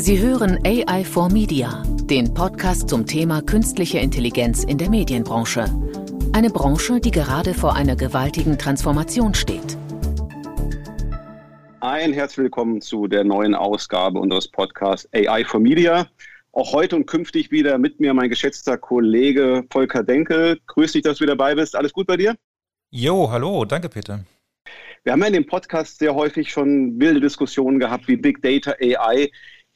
Sie hören AI for Media, den Podcast zum Thema künstliche Intelligenz in der Medienbranche. Eine Branche, die gerade vor einer gewaltigen Transformation steht. Ein herzlich willkommen zu der neuen Ausgabe unseres Podcasts AI for Media. Auch heute und künftig wieder mit mir mein geschätzter Kollege Volker Denkel. Grüß dich, dass du wieder dabei bist. Alles gut bei dir? Jo, hallo, danke Peter. Wir haben ja in dem Podcast sehr häufig schon wilde Diskussionen gehabt, wie Big Data AI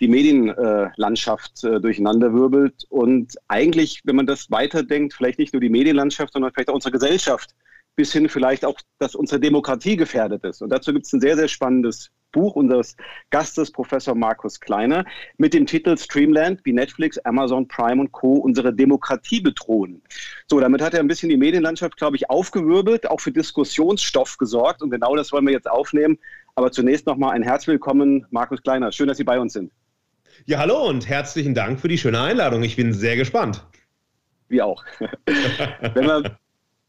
die Medienlandschaft äh, durcheinanderwirbelt. Und eigentlich, wenn man das weiterdenkt, vielleicht nicht nur die Medienlandschaft, sondern vielleicht auch unsere Gesellschaft, bis hin vielleicht auch, dass unsere Demokratie gefährdet ist. Und dazu gibt es ein sehr, sehr spannendes Buch unseres Gastes, Professor Markus Kleiner, mit dem Titel Streamland, wie Netflix, Amazon Prime und Co. unsere Demokratie bedrohen. So, damit hat er ein bisschen die Medienlandschaft, glaube ich, aufgewirbelt, auch für Diskussionsstoff gesorgt. Und genau das wollen wir jetzt aufnehmen. Aber zunächst nochmal ein herzlich willkommen, Markus Kleiner. Schön, dass Sie bei uns sind. Ja, hallo und herzlichen Dank für die schöne Einladung. Ich bin sehr gespannt. Wir auch. wenn, wir,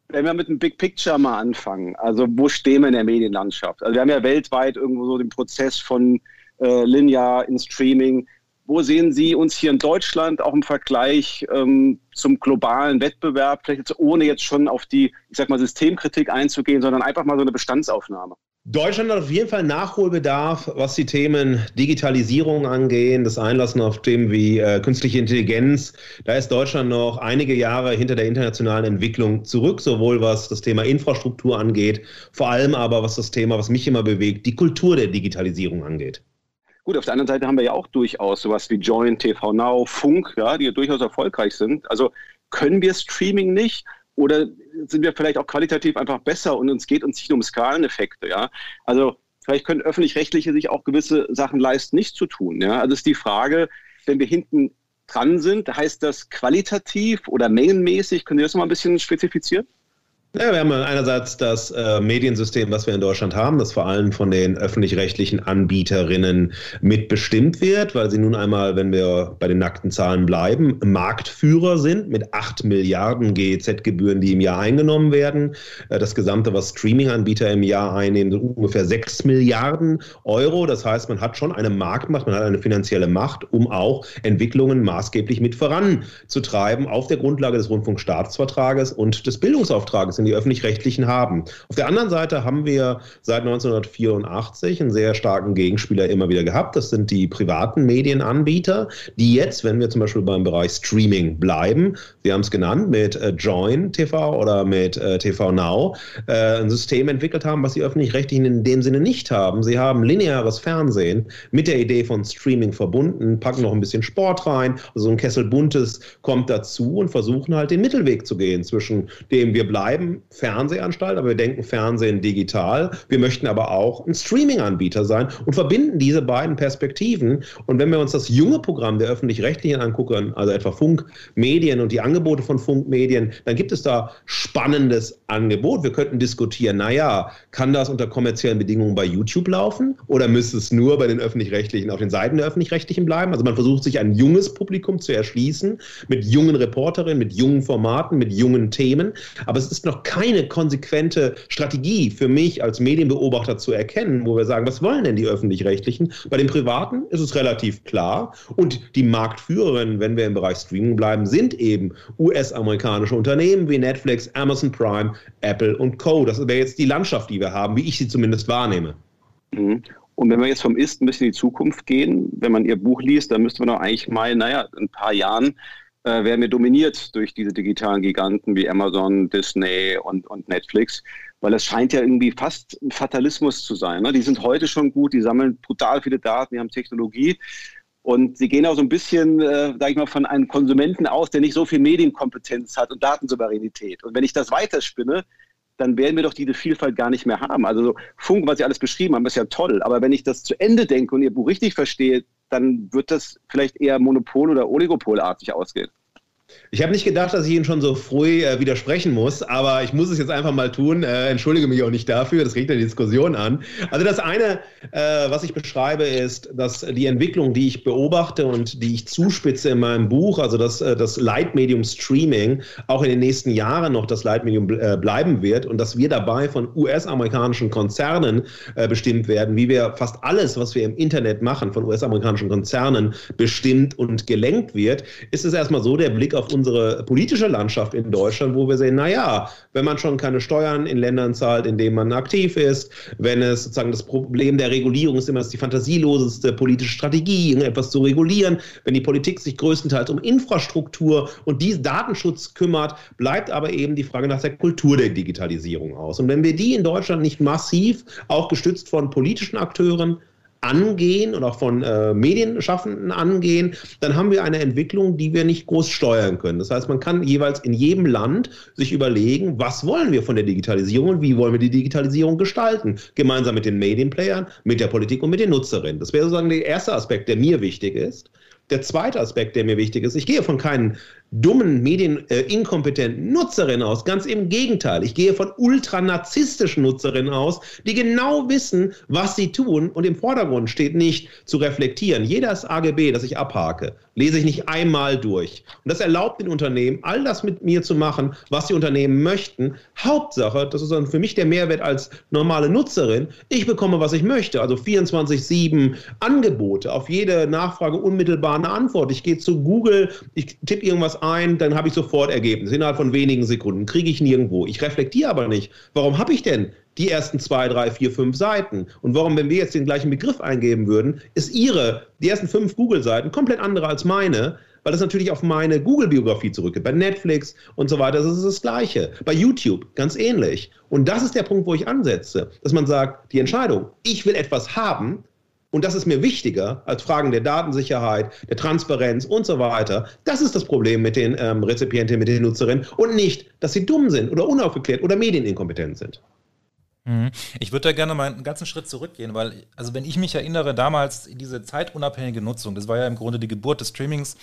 wenn wir mit dem Big Picture mal anfangen, also wo stehen wir in der Medienlandschaft? Also wir haben ja weltweit irgendwo so den Prozess von äh, linear in Streaming. Wo sehen Sie uns hier in Deutschland auch im Vergleich ähm, zum globalen Wettbewerb, vielleicht jetzt ohne jetzt schon auf die, ich sag mal, Systemkritik einzugehen, sondern einfach mal so eine Bestandsaufnahme? Deutschland hat auf jeden Fall Nachholbedarf, was die Themen Digitalisierung angehen, das Einlassen auf Themen wie äh, künstliche Intelligenz. Da ist Deutschland noch einige Jahre hinter der internationalen Entwicklung zurück, sowohl was das Thema Infrastruktur angeht, vor allem aber was das Thema, was mich immer bewegt, die Kultur der Digitalisierung angeht. Gut, auf der anderen Seite haben wir ja auch durchaus sowas wie Join, TV Now, Funk, ja, die ja durchaus erfolgreich sind. Also können wir Streaming nicht? Oder sind wir vielleicht auch qualitativ einfach besser und uns geht uns nicht um Skaleneffekte, ja? Also vielleicht können öffentlich-rechtliche sich auch gewisse Sachen leisten, nicht zu tun, ja? Also ist die Frage, wenn wir hinten dran sind, heißt das qualitativ oder mengenmäßig? Können Sie das mal ein bisschen spezifizieren? Ja, wir haben einerseits das äh, Mediensystem, was wir in Deutschland haben, das vor allem von den öffentlich-rechtlichen Anbieterinnen mitbestimmt wird, weil sie nun einmal, wenn wir bei den nackten Zahlen bleiben, Marktführer sind mit 8 Milliarden GEZ-Gebühren, die im Jahr eingenommen werden. Äh, das Gesamte, was Streaming-Anbieter im Jahr einnehmen, sind ungefähr 6 Milliarden Euro. Das heißt, man hat schon eine Marktmacht, man hat eine finanzielle Macht, um auch Entwicklungen maßgeblich mit voranzutreiben auf der Grundlage des Rundfunkstaatsvertrages und des Bildungsauftrages die öffentlich-rechtlichen haben. Auf der anderen Seite haben wir seit 1984 einen sehr starken Gegenspieler immer wieder gehabt. Das sind die privaten Medienanbieter, die jetzt, wenn wir zum Beispiel beim Bereich Streaming bleiben, Sie haben es genannt, mit äh, Join TV oder mit äh, TV Now, äh, ein System entwickelt haben, was die öffentlich-rechtlichen in dem Sinne nicht haben. Sie haben lineares Fernsehen mit der Idee von Streaming verbunden, packen noch ein bisschen Sport rein, also ein Kessel Buntes kommt dazu und versuchen halt den Mittelweg zu gehen zwischen dem wir bleiben Fernsehanstalt, aber wir denken Fernsehen digital. Wir möchten aber auch ein Streaming-Anbieter sein und verbinden diese beiden Perspektiven. Und wenn wir uns das junge Programm der öffentlich-rechtlichen angucken, also etwa Funkmedien und die Angebote von Funkmedien, dann gibt es da spannendes Angebot. Wir könnten diskutieren, naja, kann das unter kommerziellen Bedingungen bei YouTube laufen oder müsste es nur bei den öffentlich-rechtlichen, auf den Seiten der öffentlich-rechtlichen bleiben? Also man versucht sich ein junges Publikum zu erschließen mit jungen Reporterinnen, mit jungen Formaten, mit jungen Themen. Aber es ist noch keine konsequente Strategie für mich als Medienbeobachter zu erkennen, wo wir sagen, was wollen denn die öffentlich-rechtlichen? Bei den privaten ist es relativ klar und die Marktführerinnen, wenn wir im Bereich Streaming bleiben, sind eben US-amerikanische Unternehmen wie Netflix, Amazon Prime, Apple und Co. Das wäre jetzt die Landschaft, die wir haben, wie ich sie zumindest wahrnehme. Mhm. Und wenn wir jetzt vom Ist ein bisschen in die Zukunft gehen, wenn man Ihr Buch liest, dann müsste man doch eigentlich mal, naja, in ein paar Jahren äh, werden wir dominiert durch diese digitalen Giganten wie Amazon, Disney und, und Netflix. Weil es scheint ja irgendwie fast ein Fatalismus zu sein. Ne? Die sind heute schon gut, die sammeln brutal viele Daten, die haben Technologie. Und sie gehen auch so ein bisschen, äh, sage ich mal, von einem Konsumenten aus, der nicht so viel Medienkompetenz hat und Datensouveränität. Und wenn ich das weiterspinne, dann werden wir doch diese Vielfalt gar nicht mehr haben. Also so Funk, was Sie alles beschrieben haben, ist ja toll. Aber wenn ich das zu Ende denke und Ihr Buch richtig verstehe, dann wird das vielleicht eher monopol- oder oligopolartig ausgehen. Ich habe nicht gedacht, dass ich Ihnen schon so früh äh, widersprechen muss, aber ich muss es jetzt einfach mal tun. Äh, entschuldige mich auch nicht dafür, das regt ja die Diskussion an. Also das eine, äh, was ich beschreibe, ist, dass die Entwicklung, die ich beobachte und die ich zuspitze in meinem Buch, also dass äh, das Leitmedium Streaming auch in den nächsten Jahren noch das Leitmedium äh, bleiben wird und dass wir dabei von US-amerikanischen Konzernen äh, bestimmt werden, wie wir fast alles, was wir im Internet machen, von US-amerikanischen Konzernen bestimmt und gelenkt wird, ist es erstmal so der Blick auf unsere politische Landschaft in Deutschland, wo wir sehen, naja, wenn man schon keine Steuern in Ländern zahlt, in denen man aktiv ist, wenn es sozusagen das Problem der Regulierung ist immer die fantasieloseste politische Strategie, irgendetwas zu regulieren, wenn die Politik sich größtenteils um Infrastruktur und diesen Datenschutz kümmert, bleibt aber eben die Frage nach der Kultur der Digitalisierung aus. Und wenn wir die in Deutschland nicht massiv, auch gestützt von politischen Akteuren, angehen und auch von äh, Medienschaffenden angehen, dann haben wir eine Entwicklung, die wir nicht groß steuern können. Das heißt, man kann jeweils in jedem Land sich überlegen, was wollen wir von der Digitalisierung und wie wollen wir die Digitalisierung gestalten, gemeinsam mit den Medienplayern, mit der Politik und mit den Nutzerinnen. Das wäre sozusagen der erste Aspekt, der mir wichtig ist. Der zweite Aspekt, der mir wichtig ist, ich gehe von keinen dummen, medieninkompetenten äh, Nutzerinnen aus. Ganz im Gegenteil. Ich gehe von ultranarzisstischen Nutzerinnen aus, die genau wissen, was sie tun. Und im Vordergrund steht nicht zu reflektieren. Jedes AGB, das ich abhake, lese ich nicht einmal durch. Und das erlaubt den Unternehmen, all das mit mir zu machen, was die Unternehmen möchten. Hauptsache, das ist dann für mich der Mehrwert als normale Nutzerin, ich bekomme, was ich möchte. Also 24-7 Angebote, auf jede Nachfrage unmittelbar eine Antwort. Ich gehe zu Google, ich tippe irgendwas ein, dann habe ich sofort Ergebnis. Innerhalb von wenigen Sekunden kriege ich nirgendwo. Ich reflektiere aber nicht. Warum habe ich denn die ersten zwei, drei, vier, fünf Seiten? Und warum, wenn wir jetzt den gleichen Begriff eingeben würden, ist Ihre, die ersten fünf Google-Seiten komplett andere als meine? Weil das natürlich auf meine Google-Biografie zurückgeht. Bei Netflix und so weiter, das ist das Gleiche. Bei YouTube ganz ähnlich. Und das ist der Punkt, wo ich ansetze, dass man sagt, die Entscheidung, ich will etwas haben, und das ist mir wichtiger als Fragen der Datensicherheit, der Transparenz und so weiter. Das ist das Problem mit den ähm, Rezipientinnen, mit den Nutzerinnen und nicht, dass sie dumm sind oder unaufgeklärt oder medieninkompetent sind. Mhm. Ich würde da gerne mal einen ganzen Schritt zurückgehen, weil, also wenn ich mich erinnere, damals diese zeitunabhängige Nutzung, das war ja im Grunde die Geburt des Streamings.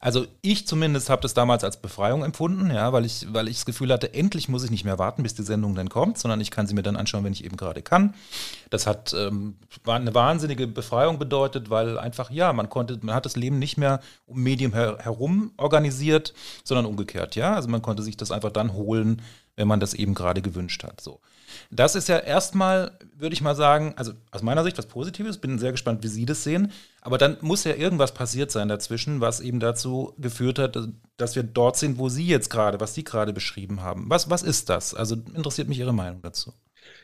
Also ich zumindest habe das damals als Befreiung empfunden, ja, weil ich, weil ich das Gefühl hatte, endlich muss ich nicht mehr warten, bis die Sendung dann kommt, sondern ich kann sie mir dann anschauen, wenn ich eben gerade kann. Das hat ähm, war eine wahnsinnige Befreiung bedeutet, weil einfach, ja, man konnte, man hat das Leben nicht mehr um Medium her herum organisiert, sondern umgekehrt, ja. Also man konnte sich das einfach dann holen, wenn man das eben gerade gewünscht hat. So. Das ist ja erstmal, würde ich mal sagen, also aus meiner Sicht was Positives, bin sehr gespannt, wie Sie das sehen. Aber dann muss ja irgendwas passiert sein dazwischen, was eben dazu geführt hat, dass wir dort sind, wo Sie jetzt gerade, was Sie gerade beschrieben haben. Was, was ist das? Also interessiert mich Ihre Meinung dazu.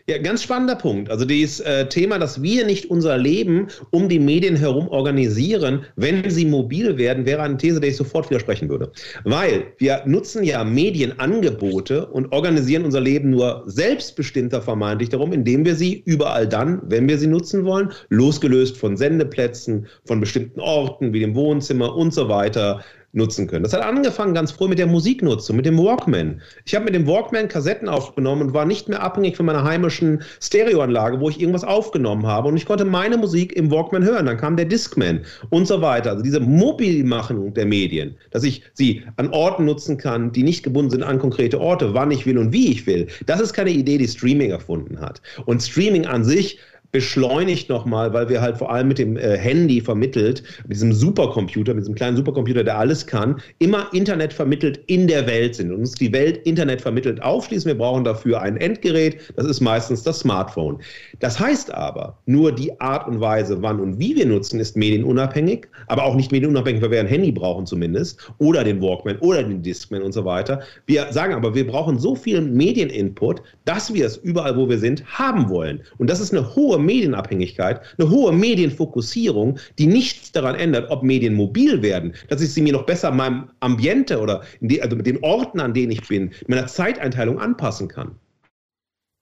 Ja, ganz spannender Punkt. Also dieses äh, Thema, dass wir nicht unser Leben um die Medien herum organisieren, wenn sie mobil werden, wäre eine These, der ich sofort widersprechen würde. Weil wir nutzen ja Medienangebote und organisieren unser Leben nur selbstbestimmter vermeintlich darum, indem wir sie überall dann, wenn wir sie nutzen wollen, losgelöst von Sendeplätzen, von bestimmten Orten wie dem Wohnzimmer und so weiter, nutzen können. Das hat angefangen ganz früh mit der Musiknutzung, mit dem Walkman. Ich habe mit dem Walkman Kassetten aufgenommen und war nicht mehr abhängig von meiner heimischen Stereoanlage, wo ich irgendwas aufgenommen habe. Und ich konnte meine Musik im Walkman hören. Dann kam der Discman und so weiter. Also diese Mobilmachung der Medien, dass ich sie an Orten nutzen kann, die nicht gebunden sind an konkrete Orte, wann ich will und wie ich will. Das ist keine Idee, die Streaming erfunden hat. Und Streaming an sich beschleunigt nochmal, weil wir halt vor allem mit dem äh, Handy vermittelt, mit diesem Supercomputer, mit diesem kleinen Supercomputer, der alles kann, immer Internet vermittelt in der Welt sind und uns die Welt Internet vermittelt aufschließen. Wir brauchen dafür ein Endgerät, das ist meistens das Smartphone. Das heißt aber, nur die Art und Weise, wann und wie wir nutzen, ist medienunabhängig, aber auch nicht medienunabhängig, weil wir ein Handy brauchen zumindest oder den Walkman oder den Discman und so weiter. Wir sagen aber, wir brauchen so viel Medieninput, dass wir es überall, wo wir sind, haben wollen. Und das ist eine hohe Medienabhängigkeit, eine hohe Medienfokussierung, die nichts daran ändert, ob Medien mobil werden, dass ich sie mir noch besser meinem Ambiente oder die, also mit den Orten, an denen ich bin, meiner Zeiteinteilung anpassen kann.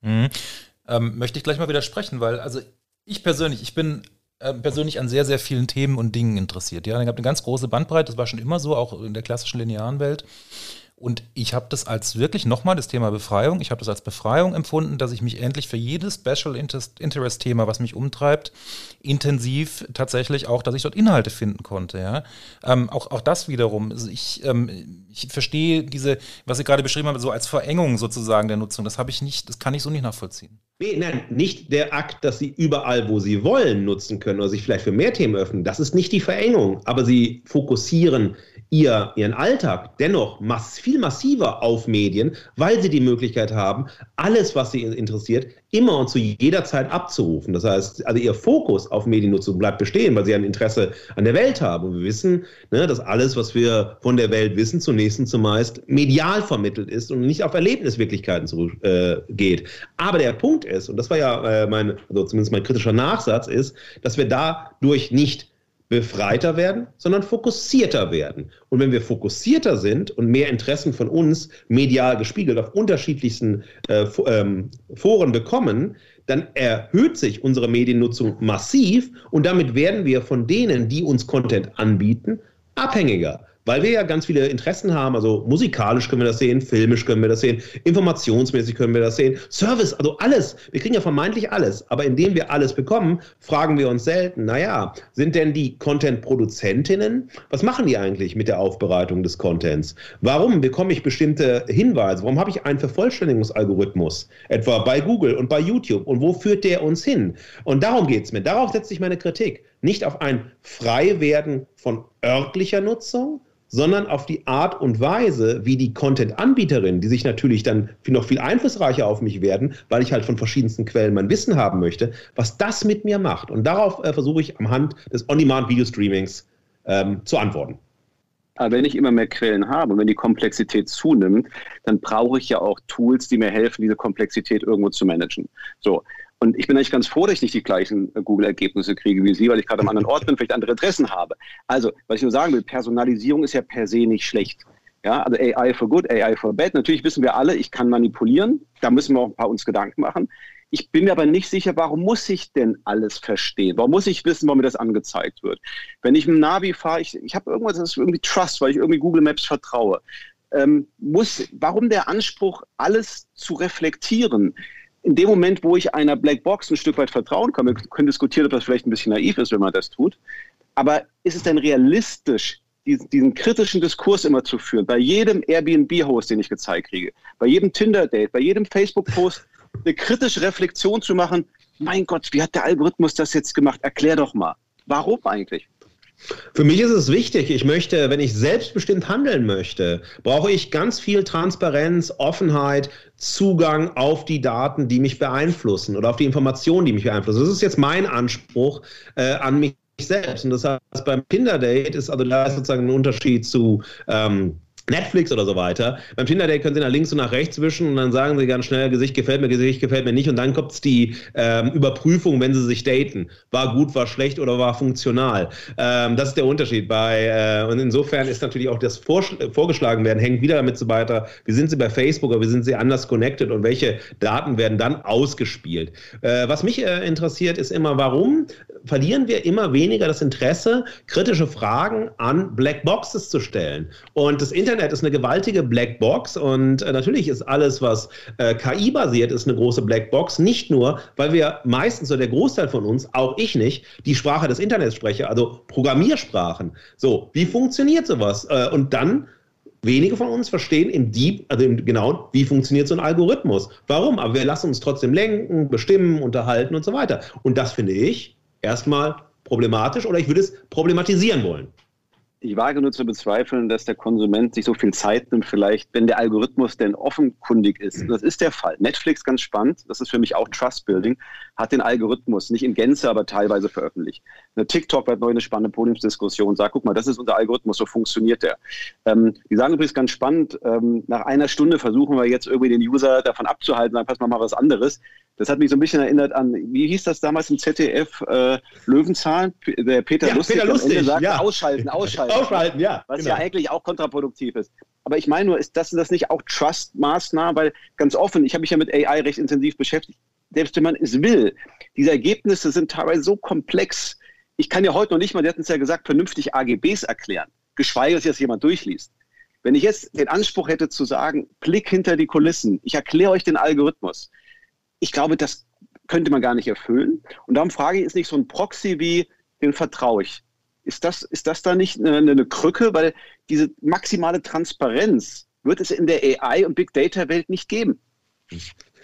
Mhm. Ähm, möchte ich gleich mal widersprechen, weil also ich persönlich, ich bin äh, persönlich an sehr, sehr vielen Themen und Dingen interessiert. Ja, ich habe eine ganz große Bandbreite, das war schon immer so, auch in der klassischen linearen Welt. Und ich habe das als wirklich nochmal das Thema Befreiung, ich habe das als Befreiung empfunden, dass ich mich endlich für jedes Special Interest Thema, was mich umtreibt, intensiv tatsächlich auch, dass ich dort Inhalte finden konnte. Ja? Ähm, auch, auch das wiederum, also ich, ähm, ich verstehe diese, was Sie gerade beschrieben haben, so als Verengung sozusagen der Nutzung, das habe ich nicht, das kann ich so nicht nachvollziehen. Nee, nein, nicht der Akt, dass Sie überall, wo Sie wollen, nutzen können oder sich vielleicht für mehr Themen öffnen. Das ist nicht die Verengung, aber Sie fokussieren ihr, ihren Alltag dennoch mass, viel massiver auf Medien, weil sie die Möglichkeit haben, alles, was sie interessiert, immer und zu jeder Zeit abzurufen. Das heißt, also ihr Fokus auf Mediennutzung bleibt bestehen, weil sie ein Interesse an der Welt haben. Und wir wissen, ne, dass alles, was wir von der Welt wissen, zunächst und zumeist medial vermittelt ist und nicht auf Erlebniswirklichkeiten zurückgeht. Äh, Aber der Punkt ist, und das war ja äh, mein, also zumindest mein kritischer Nachsatz, ist, dass wir dadurch nicht befreiter werden, sondern fokussierter werden. Und wenn wir fokussierter sind und mehr Interessen von uns medial gespiegelt auf unterschiedlichsten äh, ähm, Foren bekommen, dann erhöht sich unsere Mediennutzung massiv und damit werden wir von denen, die uns Content anbieten, abhängiger weil wir ja ganz viele Interessen haben. Also musikalisch können wir das sehen, filmisch können wir das sehen, informationsmäßig können wir das sehen, Service, also alles. Wir kriegen ja vermeintlich alles. Aber indem wir alles bekommen, fragen wir uns selten, naja, sind denn die Content-Produzentinnen, was machen die eigentlich mit der Aufbereitung des Contents? Warum bekomme ich bestimmte Hinweise? Warum habe ich einen Vervollständigungsalgorithmus? Etwa bei Google und bei YouTube. Und wo führt der uns hin? Und darum geht es mir. Darauf setze ich meine Kritik. Nicht auf ein Freiwerden von örtlicher Nutzung, sondern auf die Art und Weise, wie die Content-Anbieterinnen, die sich natürlich dann noch viel einflussreicher auf mich werden, weil ich halt von verschiedensten Quellen mein Wissen haben möchte, was das mit mir macht. Und darauf äh, versuche ich am Hand des On-Demand-Video-Streamings ähm, zu antworten. Aber wenn ich immer mehr Quellen habe und wenn die Komplexität zunimmt, dann brauche ich ja auch Tools, die mir helfen, diese Komplexität irgendwo zu managen. So, und ich bin eigentlich ganz froh, dass ich nicht die gleichen äh, Google-Ergebnisse kriege wie Sie, weil ich gerade am anderen Ort bin, vielleicht andere Interessen habe. Also, was ich nur sagen will, Personalisierung ist ja per se nicht schlecht. Ja, also AI for good, AI for bad. Natürlich wissen wir alle, ich kann manipulieren. Da müssen wir auch ein paar uns Gedanken machen. Ich bin mir aber nicht sicher, warum muss ich denn alles verstehen? Warum muss ich wissen, warum mir das angezeigt wird? Wenn ich dem Navi fahre, ich, ich habe irgendwas, das ist irgendwie Trust, weil ich irgendwie Google Maps vertraue. Ähm, muss, warum der Anspruch, alles zu reflektieren? In dem Moment, wo ich einer Blackbox ein Stück weit vertrauen kann, wir können diskutieren, ob das vielleicht ein bisschen naiv ist, wenn man das tut, aber ist es denn realistisch, diesen, diesen kritischen Diskurs immer zu führen, bei jedem Airbnb-Host, den ich gezeigt kriege, bei jedem Tinder-Date, bei jedem Facebook-Post, eine kritische Reflexion zu machen, mein Gott, wie hat der Algorithmus das jetzt gemacht? Erklär doch mal. Warum eigentlich? Für mich ist es wichtig, ich möchte, wenn ich selbstbestimmt handeln möchte, brauche ich ganz viel Transparenz, Offenheit, Zugang auf die Daten, die mich beeinflussen oder auf die Informationen, die mich beeinflussen. Das ist jetzt mein Anspruch äh, an mich selbst. Und das heißt, beim Kinderdate ist also da ist sozusagen ein Unterschied zu ähm, Netflix oder so weiter. Beim Tinder-Date können Sie nach links und nach rechts wischen und dann sagen Sie ganz schnell, Gesicht gefällt mir, Gesicht gefällt mir nicht und dann kommt die ähm, Überprüfung, wenn Sie sich daten. War gut, war schlecht oder war funktional. Ähm, das ist der Unterschied bei äh, und insofern ist natürlich auch das vorgeschlagen werden, hängt wieder damit so weiter, wie sind Sie bei Facebook oder wie sind Sie anders connected und welche Daten werden dann ausgespielt. Äh, was mich äh, interessiert, ist immer, warum verlieren wir immer weniger das Interesse, kritische Fragen an Black Boxes zu stellen. Und das Internet ist eine gewaltige Blackbox und äh, natürlich ist alles, was äh, KI-basiert ist, eine große Blackbox. Nicht nur, weil wir meistens, oder der Großteil von uns, auch ich nicht, die Sprache des Internets spreche, also Programmiersprachen. So, wie funktioniert sowas? Äh, und dann Wenige von uns verstehen im Deep, also im, genau, wie funktioniert so ein Algorithmus. Warum? Aber wir lassen uns trotzdem lenken, bestimmen, unterhalten und so weiter. Und das finde ich erstmal problematisch oder ich würde es problematisieren wollen. Ich wage nur zu bezweifeln, dass der Konsument sich so viel Zeit nimmt, vielleicht, wenn der Algorithmus denn offenkundig ist. Das ist der Fall. Netflix, ganz spannend, das ist für mich auch Trust Building, hat den Algorithmus nicht in Gänze, aber teilweise veröffentlicht. Eine TikTok wird neu eine spannende Podiumsdiskussion, sagt, guck mal, das ist unser Algorithmus, so funktioniert der. Ähm, die sagen übrigens ganz spannend, ähm, nach einer Stunde versuchen wir jetzt irgendwie den User davon abzuhalten, sagen, pass mal, mal was anderes. Das hat mich so ein bisschen erinnert an, wie hieß das damals im ZDF, äh, Löwenzahlen? Der Peter ja, Lustig, Peter Lustig sagt, ja. ausschalten, ausschalten. ausschalten, ja. Was genau. ja eigentlich auch kontraproduktiv ist. Aber ich meine nur, ist das, das nicht auch Trust-Maßnahmen? Weil ganz offen, ich habe mich ja mit AI recht intensiv beschäftigt. Selbst wenn man es will, diese Ergebnisse sind teilweise so komplex. Ich kann ja heute noch nicht mal, der hat uns ja gesagt, vernünftig AGBs erklären. Geschweige, dass jetzt jemand durchliest. Wenn ich jetzt den Anspruch hätte zu sagen, Blick hinter die Kulissen, ich erkläre euch den Algorithmus, ich glaube, das könnte man gar nicht erfüllen. Und darum frage ich, ist nicht so ein Proxy wie, den vertraue ich. Ist das, ist das da nicht eine, eine Krücke? Weil diese maximale Transparenz wird es in der AI- und Big Data-Welt nicht geben.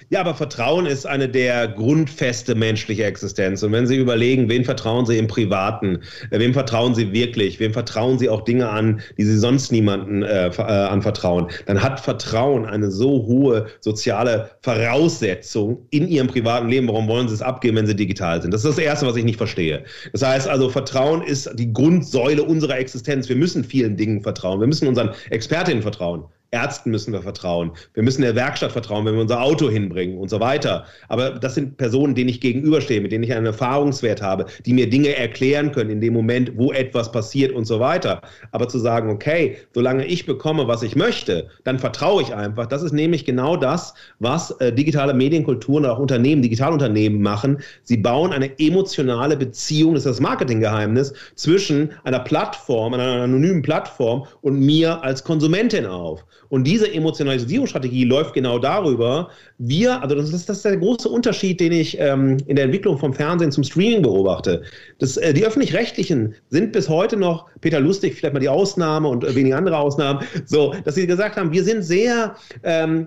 Ja, aber Vertrauen ist eine der Grundfeste menschlicher Existenz. Und wenn Sie überlegen, wen vertrauen Sie im Privaten, äh, wem vertrauen Sie wirklich, wem vertrauen Sie auch Dinge an, die Sie sonst niemanden äh, äh, anvertrauen, dann hat Vertrauen eine so hohe soziale Voraussetzung in Ihrem privaten Leben. Warum wollen Sie es abgeben, wenn Sie digital sind? Das ist das Erste, was ich nicht verstehe. Das heißt also, Vertrauen ist die Grundsäule unserer Existenz. Wir müssen vielen Dingen vertrauen. Wir müssen unseren Expertinnen vertrauen. Ärzten müssen wir vertrauen. Wir müssen der Werkstatt vertrauen, wenn wir unser Auto hinbringen und so weiter. Aber das sind Personen, denen ich gegenüberstehe, mit denen ich einen Erfahrungswert habe, die mir Dinge erklären können in dem Moment, wo etwas passiert und so weiter. Aber zu sagen, okay, solange ich bekomme, was ich möchte, dann vertraue ich einfach. Das ist nämlich genau das, was äh, digitale Medienkulturen und auch Unternehmen, Digitalunternehmen machen. Sie bauen eine emotionale Beziehung, das ist das Marketinggeheimnis, zwischen einer Plattform, einer anonymen Plattform und mir als Konsumentin auf. Und diese Emotionalisierungsstrategie läuft genau darüber. Wir, also das ist, das ist der große Unterschied, den ich ähm, in der Entwicklung vom Fernsehen zum Streaming beobachte. Das, äh, die öffentlich-rechtlichen sind bis heute noch, Peter Lustig, vielleicht mal die Ausnahme und äh, wenige andere Ausnahmen, so, dass sie gesagt haben, wir sind sehr ähm,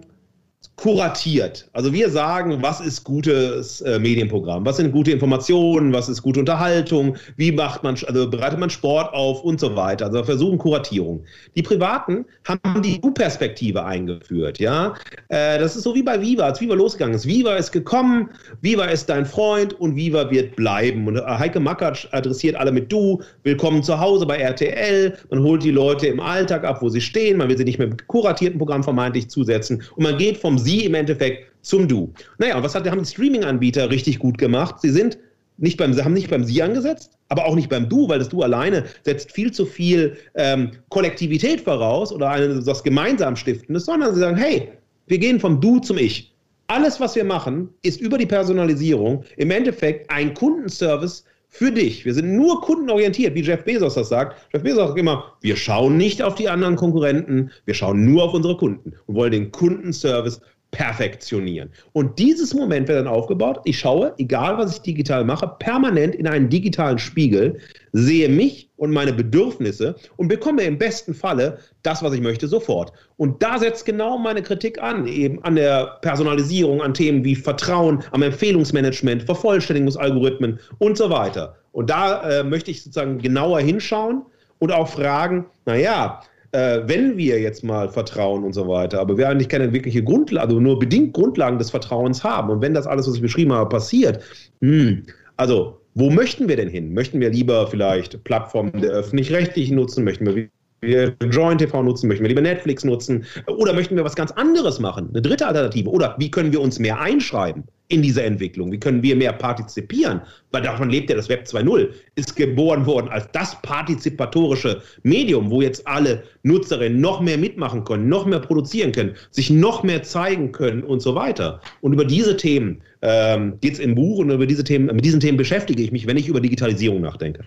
kuratiert. Also wir sagen, was ist gutes äh, Medienprogramm, was sind gute Informationen, was ist gute Unterhaltung, wie macht man, also bereitet man Sport auf und so weiter. Also versuchen Kuratierung. Die Privaten haben die Du-Perspektive eingeführt, ja. Äh, das ist so wie bei Viva, als Viva losgegangen ist. Viva ist gekommen, Viva ist dein Freund und Viva wird bleiben. Und äh, Heike Makatsch adressiert alle mit Du, willkommen zu Hause bei RTL, man holt die Leute im Alltag ab, wo sie stehen, man will sie nicht mit einem kuratierten Programm vermeintlich zusetzen und man geht vom Sie im Endeffekt zum Du. Naja, und was hat, haben die Streaming-Anbieter richtig gut gemacht? Sie sind nicht beim, haben nicht beim Sie angesetzt, aber auch nicht beim Du, weil das Du alleine setzt viel zu viel ähm, Kollektivität voraus oder eine, das gemeinsam Stiftendes, sondern sie sagen, hey, wir gehen vom Du zum Ich. Alles, was wir machen, ist über die Personalisierung im Endeffekt ein Kundenservice für dich. Wir sind nur kundenorientiert, wie Jeff Bezos das sagt. Jeff Bezos sagt immer, wir schauen nicht auf die anderen Konkurrenten, wir schauen nur auf unsere Kunden und wollen den Kundenservice perfektionieren. Und dieses Moment wird dann aufgebaut. Ich schaue, egal was ich digital mache, permanent in einen digitalen Spiegel, sehe mich und meine Bedürfnisse und bekomme im besten Falle das, was ich möchte, sofort. Und da setzt genau meine Kritik an, eben an der Personalisierung, an Themen wie Vertrauen, am Empfehlungsmanagement, Vervollständigungsalgorithmen und so weiter. Und da äh, möchte ich sozusagen genauer hinschauen und auch fragen, naja, äh, wenn wir jetzt mal vertrauen und so weiter, aber wir eigentlich keine wirkliche Grundlage, also nur bedingt Grundlagen des Vertrauens haben. Und wenn das alles, was ich beschrieben habe, passiert, hm, also wo möchten wir denn hin? Möchten wir lieber vielleicht Plattformen der öffentlich-rechtlichen nutzen? Möchten wir wir Join TV nutzen, möchten wir lieber Netflix nutzen? Oder möchten wir was ganz anderes machen, eine dritte Alternative? Oder wie können wir uns mehr einschreiben in diese Entwicklung, wie können wir mehr partizipieren, weil davon lebt ja das Web 2.0, ist geboren worden als das partizipatorische Medium, wo jetzt alle Nutzerinnen noch mehr mitmachen können, noch mehr produzieren können, sich noch mehr zeigen können und so weiter. Und über diese Themen ähm, geht es im Buch und über diese Themen, mit diesen Themen beschäftige ich mich, wenn ich über Digitalisierung nachdenke.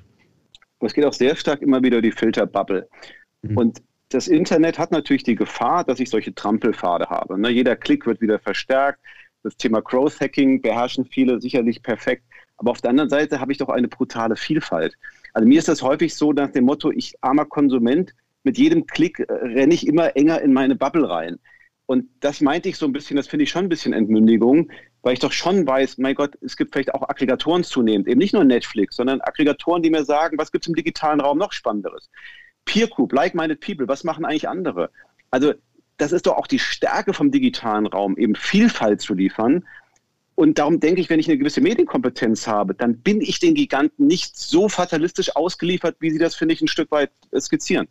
Es geht auch sehr stark immer wieder die Filterbubble. Mhm. Und das Internet hat natürlich die Gefahr, dass ich solche Trampelpfade habe. Ne? Jeder Klick wird wieder verstärkt. Das Thema Growth Hacking beherrschen viele sicherlich perfekt. Aber auf der anderen Seite habe ich doch eine brutale Vielfalt. Also mir ist das häufig so nach dem Motto, ich armer Konsument, mit jedem Klick äh, renne ich immer enger in meine Bubble rein. Und das meinte ich so ein bisschen, das finde ich schon ein bisschen Entmündigung, weil ich doch schon weiß, mein Gott, es gibt vielleicht auch Aggregatoren zunehmend, eben nicht nur Netflix, sondern Aggregatoren, die mir sagen, was gibt es im digitalen Raum noch Spannenderes. Peer Group, Like-Minded People, was machen eigentlich andere? Also das ist doch auch die Stärke vom digitalen Raum, eben Vielfalt zu liefern. Und darum denke ich, wenn ich eine gewisse Medienkompetenz habe, dann bin ich den Giganten nicht so fatalistisch ausgeliefert, wie Sie das, finde ich, ein Stück weit skizzieren.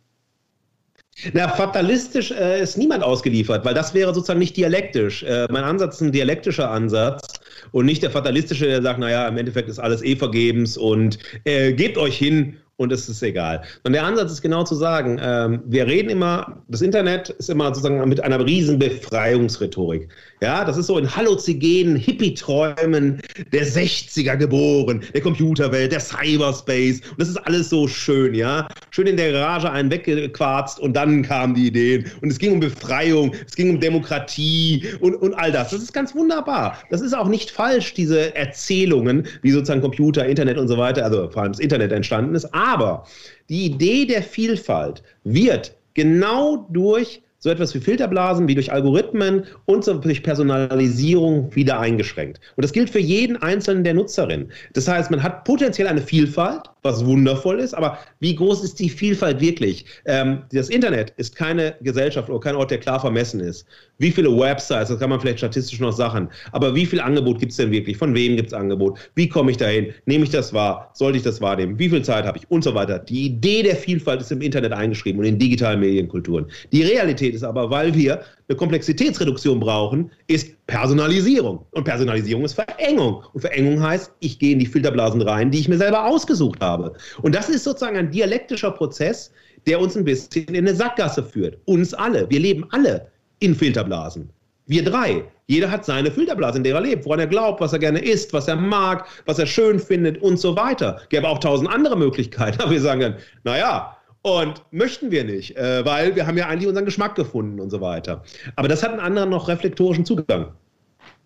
Na, fatalistisch äh, ist niemand ausgeliefert, weil das wäre sozusagen nicht dialektisch. Äh, mein Ansatz ist ein dialektischer Ansatz und nicht der fatalistische, der sagt, naja, im Endeffekt ist alles eh vergebens und äh, gebt euch hin und es ist egal. Und der Ansatz ist genau zu sagen, ähm, wir reden immer, das Internet ist immer sozusagen mit einer riesen Befreiungsrhetorik. Ja, das ist so in halluzigenen Hippie-Träumen der 60er geboren, der Computerwelt, der Cyberspace. Und das ist alles so schön, ja. schön in der Garage einen weggequarzt und dann kamen die Ideen. Und es ging um Befreiung, es ging um Demokratie und, und all das. Das ist ganz wunderbar. Das ist auch nicht falsch, diese Erzählungen, wie sozusagen Computer, Internet und so weiter, also vor allem das Internet entstanden ist. Aber die Idee der Vielfalt wird genau durch so etwas wie Filterblasen, wie durch Algorithmen und so durch Personalisierung wieder eingeschränkt. Und das gilt für jeden einzelnen der Nutzerinnen. Das heißt, man hat potenziell eine Vielfalt, was wundervoll ist, aber wie groß ist die Vielfalt wirklich? Ähm, das Internet ist keine Gesellschaft oder kein Ort, der klar vermessen ist. Wie viele Websites, das kann man vielleicht statistisch noch sagen, aber wie viel Angebot gibt es denn wirklich? Von wem gibt es Angebot? Wie komme ich dahin? Nehme ich das wahr? Sollte ich das wahrnehmen? Wie viel Zeit habe ich? Und so weiter. Die Idee der Vielfalt ist im Internet eingeschrieben und in digitalen Medienkulturen. Die Realität ist aber, weil wir eine Komplexitätsreduktion brauchen, ist Personalisierung. Und Personalisierung ist Verengung. Und Verengung heißt, ich gehe in die Filterblasen rein, die ich mir selber ausgesucht habe. Und das ist sozusagen ein dialektischer Prozess, der uns ein bisschen in eine Sackgasse führt. Uns alle. Wir leben alle in Filterblasen. Wir drei. Jeder hat seine Filterblase, in der er lebt, woran er glaubt, was er gerne isst, was er mag, was er schön findet und so weiter. Gäbe auch tausend andere Möglichkeiten. Aber wir sagen dann, naja, und möchten wir nicht, äh, weil wir haben ja eigentlich unseren Geschmack gefunden und so weiter. Aber das hat einen anderen noch reflektorischen Zugang.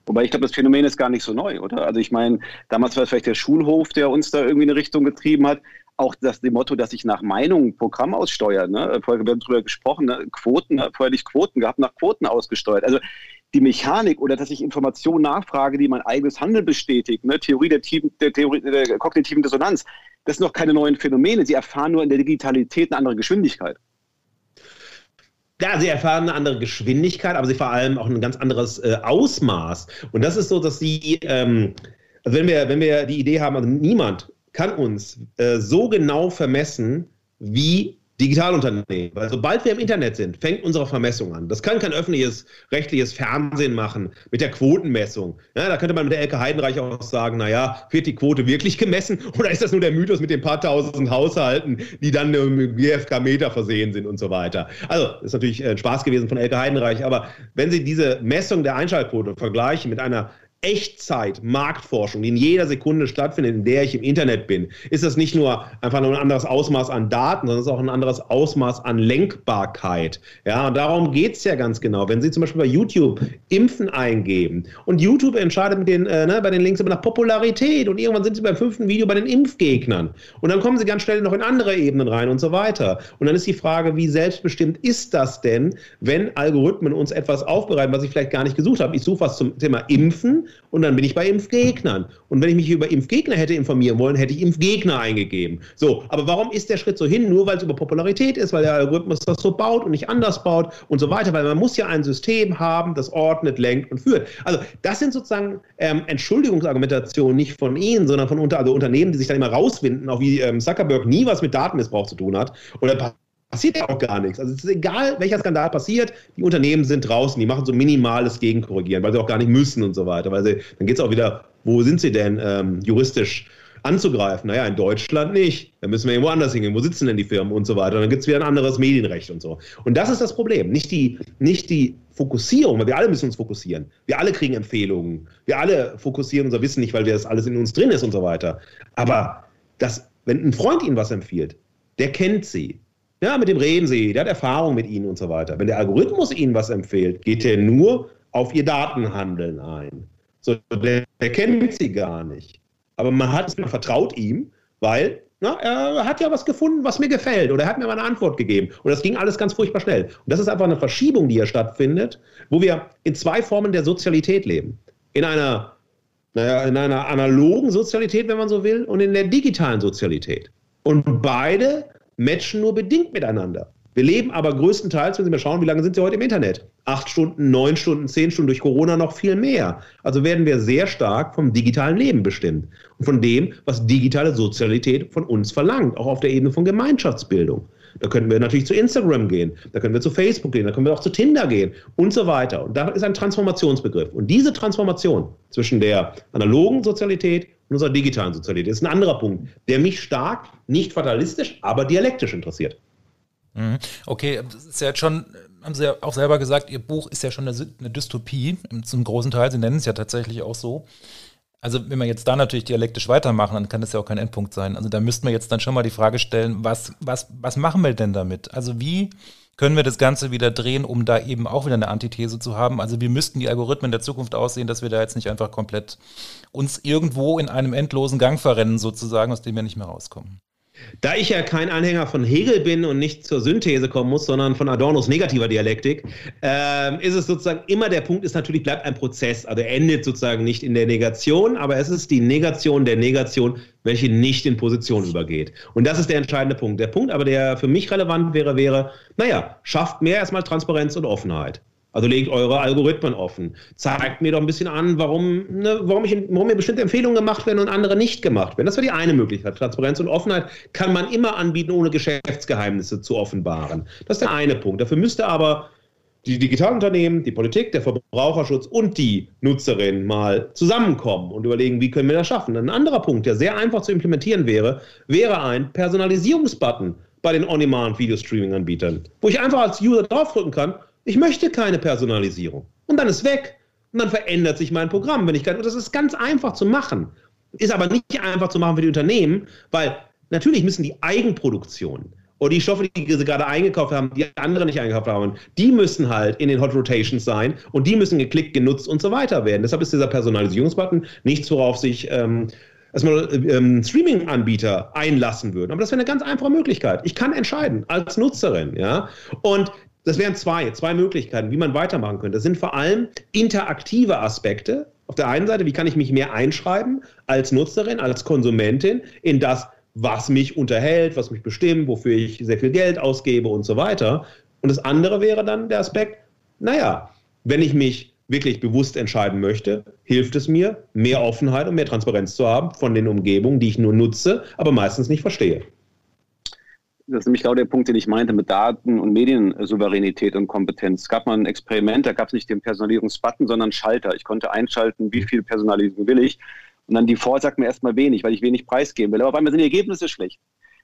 Wobei ich glaube, das Phänomen ist gar nicht so neu, oder? Also ich meine, damals war es vielleicht der Schulhof, der uns da irgendwie in eine Richtung getrieben hat. Auch das dem Motto, dass ich nach Meinung ein Programm aussteuere. Ne? Vorher wir haben darüber gesprochen, ne? Quoten, vorher nicht Quoten gehabt, nach Quoten ausgesteuert. Also die Mechanik oder dass ich Informationen nachfrage, die mein eigenes Handeln bestätigt, ne? Theorie der, der, Theorie der kognitiven Dissonanz, das sind noch keine neuen Phänomene. Sie erfahren nur in der Digitalität eine andere Geschwindigkeit. Ja, sie erfahren eine andere Geschwindigkeit, aber sie vor allem auch ein ganz anderes äh, Ausmaß. Und das ist so, dass sie, ähm, also wenn wir, wenn wir die Idee haben, also niemand kann uns äh, so genau vermessen, wie Digitalunternehmen. Weil sobald wir im Internet sind, fängt unsere Vermessung an. Das kann kein öffentliches, rechtliches Fernsehen machen mit der Quotenmessung. Ja, da könnte man mit der Elke Heidenreich auch sagen, naja, wird die Quote wirklich gemessen oder ist das nur der Mythos mit den paar tausend Haushalten, die dann mit GFK-Meter versehen sind und so weiter. Also, ist natürlich ein Spaß gewesen von Elke Heidenreich, aber wenn Sie diese Messung der Einschaltquote vergleichen mit einer Echtzeit-Marktforschung, die in jeder Sekunde stattfindet, in der ich im Internet bin, ist das nicht nur einfach nur ein anderes Ausmaß an Daten, sondern es ist auch ein anderes Ausmaß an Lenkbarkeit. Ja, und darum geht es ja ganz genau. Wenn Sie zum Beispiel bei YouTube Impfen eingeben und YouTube entscheidet mit den, äh, ne, bei den Links immer nach Popularität und irgendwann sind Sie beim fünften Video bei den Impfgegnern und dann kommen Sie ganz schnell noch in andere Ebenen rein und so weiter. Und dann ist die Frage, wie selbstbestimmt ist das denn, wenn Algorithmen uns etwas aufbereiten, was ich vielleicht gar nicht gesucht habe? Ich suche was zum Thema Impfen und dann bin ich bei Impfgegnern. Und wenn ich mich über Impfgegner hätte informieren wollen, hätte ich Impfgegner eingegeben. So, aber warum ist der Schritt so hin? Nur weil es über Popularität ist, weil der Algorithmus das so baut und nicht anders baut und so weiter, weil man muss ja ein System haben, das ordnet, lenkt und führt. Also das sind sozusagen ähm, Entschuldigungsargumentationen nicht von Ihnen, sondern von unter, also Unternehmen, die sich dann immer rauswinden, auch wie ähm, Zuckerberg nie was mit Datenmissbrauch zu tun hat oder passiert ja auch gar nichts. Also es ist egal, welcher Skandal passiert, die Unternehmen sind draußen, die machen so minimales Gegenkorrigieren, weil sie auch gar nicht müssen und so weiter. Weil sie, dann geht es auch wieder, wo sind sie denn ähm, juristisch anzugreifen? Naja, in Deutschland nicht. Dann müssen wir irgendwo anders hingehen. Wo sitzen denn die Firmen und so weiter? Und dann gibt es wieder ein anderes Medienrecht und so. Und das ist das Problem. Nicht die, nicht die Fokussierung, weil wir alle müssen uns fokussieren. Wir alle kriegen Empfehlungen. Wir alle fokussieren unser Wissen nicht, weil das alles in uns drin ist und so weiter. Aber das, wenn ein Freund Ihnen was empfiehlt, der kennt Sie ja, mit dem reden Sie, der hat Erfahrung mit Ihnen und so weiter. Wenn der Algorithmus Ihnen was empfiehlt, geht er nur auf Ihr Datenhandeln ein. So, der, der kennt Sie gar nicht. Aber man hat man vertraut ihm, weil na, er hat ja was gefunden, was mir gefällt. Oder er hat mir mal eine Antwort gegeben. Und das ging alles ganz furchtbar schnell. Und das ist einfach eine Verschiebung, die hier stattfindet, wo wir in zwei Formen der Sozialität leben. In einer, naja, in einer analogen Sozialität, wenn man so will, und in der digitalen Sozialität. Und beide matchen nur bedingt miteinander. Wir leben aber größtenteils, wenn Sie mal schauen, wie lange sind Sie heute im Internet? Acht Stunden, neun Stunden, zehn Stunden, durch Corona noch viel mehr. Also werden wir sehr stark vom digitalen Leben bestimmt und von dem, was digitale Sozialität von uns verlangt, auch auf der Ebene von Gemeinschaftsbildung. Da können wir natürlich zu Instagram gehen, da können wir zu Facebook gehen, da können wir auch zu Tinder gehen und so weiter. Und da ist ein Transformationsbegriff. Und diese Transformation zwischen der analogen Sozialität und unserer digitalen Sozialität ist ein anderer Punkt, der mich stark, nicht fatalistisch, aber dialektisch interessiert. Mhm. Okay, das ist ja jetzt schon, haben Sie ja auch selber gesagt, Ihr Buch ist ja schon eine, eine Dystopie, zum großen Teil. Sie nennen es ja tatsächlich auch so. Also wenn wir jetzt da natürlich dialektisch weitermachen, dann kann das ja auch kein Endpunkt sein. Also da müssten wir jetzt dann schon mal die Frage stellen, was, was, was machen wir denn damit? Also wie können wir das Ganze wieder drehen, um da eben auch wieder eine Antithese zu haben? Also wie müssten die Algorithmen der Zukunft aussehen, dass wir da jetzt nicht einfach komplett uns irgendwo in einem endlosen Gang verrennen sozusagen, aus dem wir nicht mehr rauskommen? Da ich ja kein Anhänger von Hegel bin und nicht zur Synthese kommen muss, sondern von Adornos negativer Dialektik, äh, ist es sozusagen immer der Punkt, ist natürlich, bleibt ein Prozess. Also endet sozusagen nicht in der Negation, aber es ist die Negation der Negation, welche nicht in Position übergeht. Und das ist der entscheidende Punkt. Der Punkt aber, der für mich relevant wäre, wäre, naja, schafft mehr erstmal Transparenz und Offenheit. Also legt eure Algorithmen offen. Zeigt mir doch ein bisschen an, warum, ne, warum, ich, warum mir bestimmte Empfehlungen gemacht werden und andere nicht gemacht werden. Das wäre die eine Möglichkeit. Transparenz und Offenheit kann man immer anbieten, ohne Geschäftsgeheimnisse zu offenbaren. Das ist der eine Punkt. Dafür müsste aber die Digitalunternehmen, die Politik, der Verbraucherschutz und die Nutzerin mal zusammenkommen und überlegen, wie können wir das schaffen. Ein anderer Punkt, der sehr einfach zu implementieren wäre, wäre ein Personalisierungsbutton bei den On-Demand-Video-Streaming-Anbietern, wo ich einfach als User draufdrücken kann ich möchte keine Personalisierung. Und dann ist weg. Und dann verändert sich mein Programm, wenn ich kann. Und das ist ganz einfach zu machen. Ist aber nicht einfach zu machen für die Unternehmen, weil natürlich müssen die Eigenproduktion oder die Stoffe, die sie gerade eingekauft haben, die andere nicht eingekauft haben, die müssen halt in den Hot Rotations sein und die müssen geklickt, genutzt und so weiter werden. Deshalb ist dieser Personalisierungsbutton nichts, worauf sich ähm, erstmal ähm, Streaming-Anbieter einlassen würden. Aber das wäre eine ganz einfache Möglichkeit. Ich kann entscheiden als Nutzerin, ja. Und das wären zwei, zwei Möglichkeiten, wie man weitermachen könnte. Das sind vor allem interaktive Aspekte. Auf der einen Seite, wie kann ich mich mehr einschreiben als Nutzerin, als Konsumentin in das, was mich unterhält, was mich bestimmt, wofür ich sehr viel Geld ausgebe und so weiter. Und das andere wäre dann der Aspekt, naja, wenn ich mich wirklich bewusst entscheiden möchte, hilft es mir, mehr Offenheit und mehr Transparenz zu haben von den Umgebungen, die ich nur nutze, aber meistens nicht verstehe das ist nämlich genau der Punkt, den ich meinte mit Daten- und Mediensouveränität und Kompetenz. Es gab mal ein Experiment, da gab es nicht den Personalisierungsbutton, sondern Schalter. Ich konnte einschalten, wie viel Personalisierung will ich. Und dann die Default sagt mir erstmal wenig, weil ich wenig preisgeben will. Aber auf einmal sind die Ergebnisse schlecht.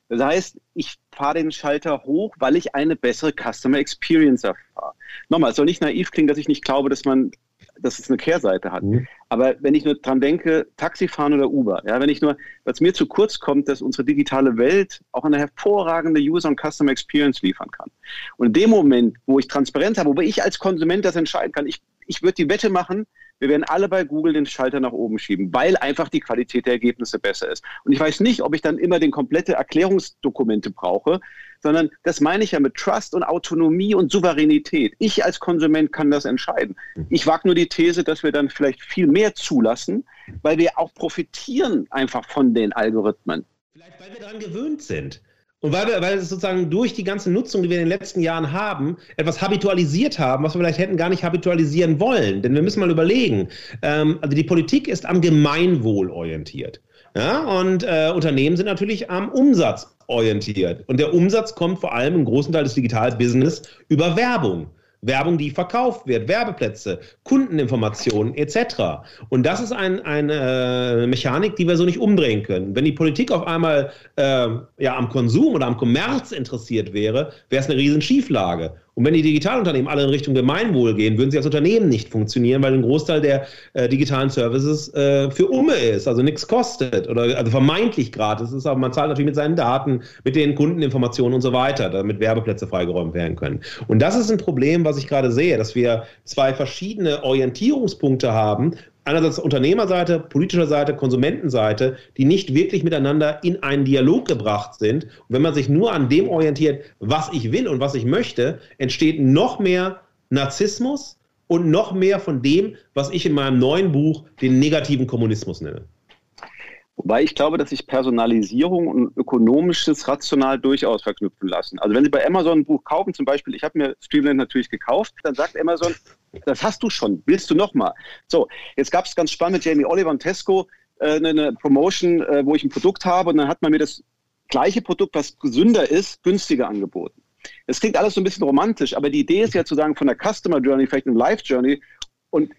Das heißt, ich fahre den Schalter hoch, weil ich eine bessere Customer Experience erfahre. Nochmal, es soll nicht naiv klingen, dass ich nicht glaube, dass man dass es eine Kehrseite hat. Mhm. Aber wenn ich nur dran denke, Taxifahren oder Uber, ja, wenn ich nur, was mir zu kurz kommt, dass unsere digitale Welt auch eine hervorragende User- und Customer Experience liefern kann. Und in dem Moment, wo ich Transparenz habe, wo ich als Konsument das entscheiden kann, ich, ich würde die Wette machen, wir werden alle bei Google den Schalter nach oben schieben, weil einfach die Qualität der Ergebnisse besser ist. Und ich weiß nicht, ob ich dann immer den komplette Erklärungsdokumente brauche, sondern das meine ich ja mit Trust und Autonomie und Souveränität. Ich als Konsument kann das entscheiden. Ich wage nur die These, dass wir dann vielleicht viel mehr zulassen, weil wir auch profitieren einfach von den Algorithmen. Vielleicht, weil wir daran gewöhnt sind. Und weil wir, weil es sozusagen durch die ganze Nutzung, die wir in den letzten Jahren haben, etwas habitualisiert haben, was wir vielleicht hätten gar nicht habitualisieren wollen. Denn wir müssen mal überlegen, ähm, also die Politik ist am Gemeinwohl orientiert. Ja, und äh, Unternehmen sind natürlich am Umsatz orientiert. Und der Umsatz kommt vor allem im großen Teil des Digitalbusiness über Werbung. Werbung, die verkauft wird, Werbeplätze, Kundeninformationen etc. Und das ist ein, eine äh, Mechanik, die wir so nicht umdrehen können. Wenn die Politik auf einmal äh, ja, am Konsum oder am Kommerz interessiert wäre, wäre es eine riesen Schieflage. Und wenn die Digitalunternehmen alle in Richtung Gemeinwohl gehen, würden sie als Unternehmen nicht funktionieren, weil ein Großteil der äh, digitalen Services äh, für Umme ist, also nichts kostet oder also vermeintlich gratis ist, aber man zahlt natürlich mit seinen Daten, mit den Kundeninformationen und so weiter, damit Werbeplätze freigeräumt werden können. Und das ist ein Problem, was ich gerade sehe, dass wir zwei verschiedene Orientierungspunkte haben, einerseits Unternehmerseite, politischer Seite, Konsumentenseite, die nicht wirklich miteinander in einen Dialog gebracht sind. Und wenn man sich nur an dem orientiert, was ich will und was ich möchte, entsteht noch mehr Narzissmus und noch mehr von dem, was ich in meinem neuen Buch den negativen Kommunismus nenne. Wobei ich glaube, dass sich Personalisierung und ökonomisches rational durchaus verknüpfen lassen. Also wenn Sie bei Amazon ein Buch kaufen, zum Beispiel, ich habe mir Streamland natürlich gekauft, dann sagt Amazon, das hast du schon, willst du nochmal? So, jetzt gab es ganz spannend mit Jamie Oliver und Tesco äh, eine Promotion, äh, wo ich ein Produkt habe und dann hat man mir das gleiche Produkt, was gesünder ist, günstiger angeboten. Es klingt alles so ein bisschen romantisch, aber die Idee ist ja zu sagen, von der Customer Journey, vielleicht eine Life Journey und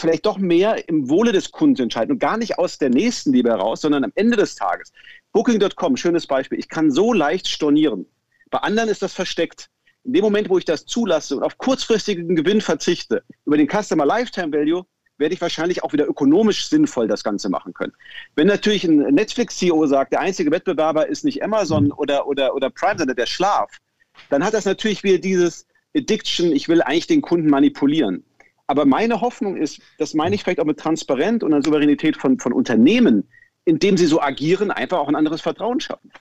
vielleicht doch mehr im Wohle des Kunden entscheiden und gar nicht aus der Nächstenliebe heraus, sondern am Ende des Tages. Booking.com, schönes Beispiel. Ich kann so leicht stornieren. Bei anderen ist das versteckt. In dem Moment, wo ich das zulasse und auf kurzfristigen Gewinn verzichte, über den Customer Lifetime Value werde ich wahrscheinlich auch wieder ökonomisch sinnvoll das Ganze machen können. Wenn natürlich ein Netflix-CEO sagt, der einzige Wettbewerber ist nicht Amazon mhm. oder, oder, oder Prime, sondern der Schlaf, dann hat das natürlich wieder dieses Addiction, ich will eigentlich den Kunden manipulieren. Aber meine Hoffnung ist, das meine ich vielleicht auch mit Transparenz und einer Souveränität von, von Unternehmen, indem sie so agieren, einfach auch ein anderes Vertrauen schaffen.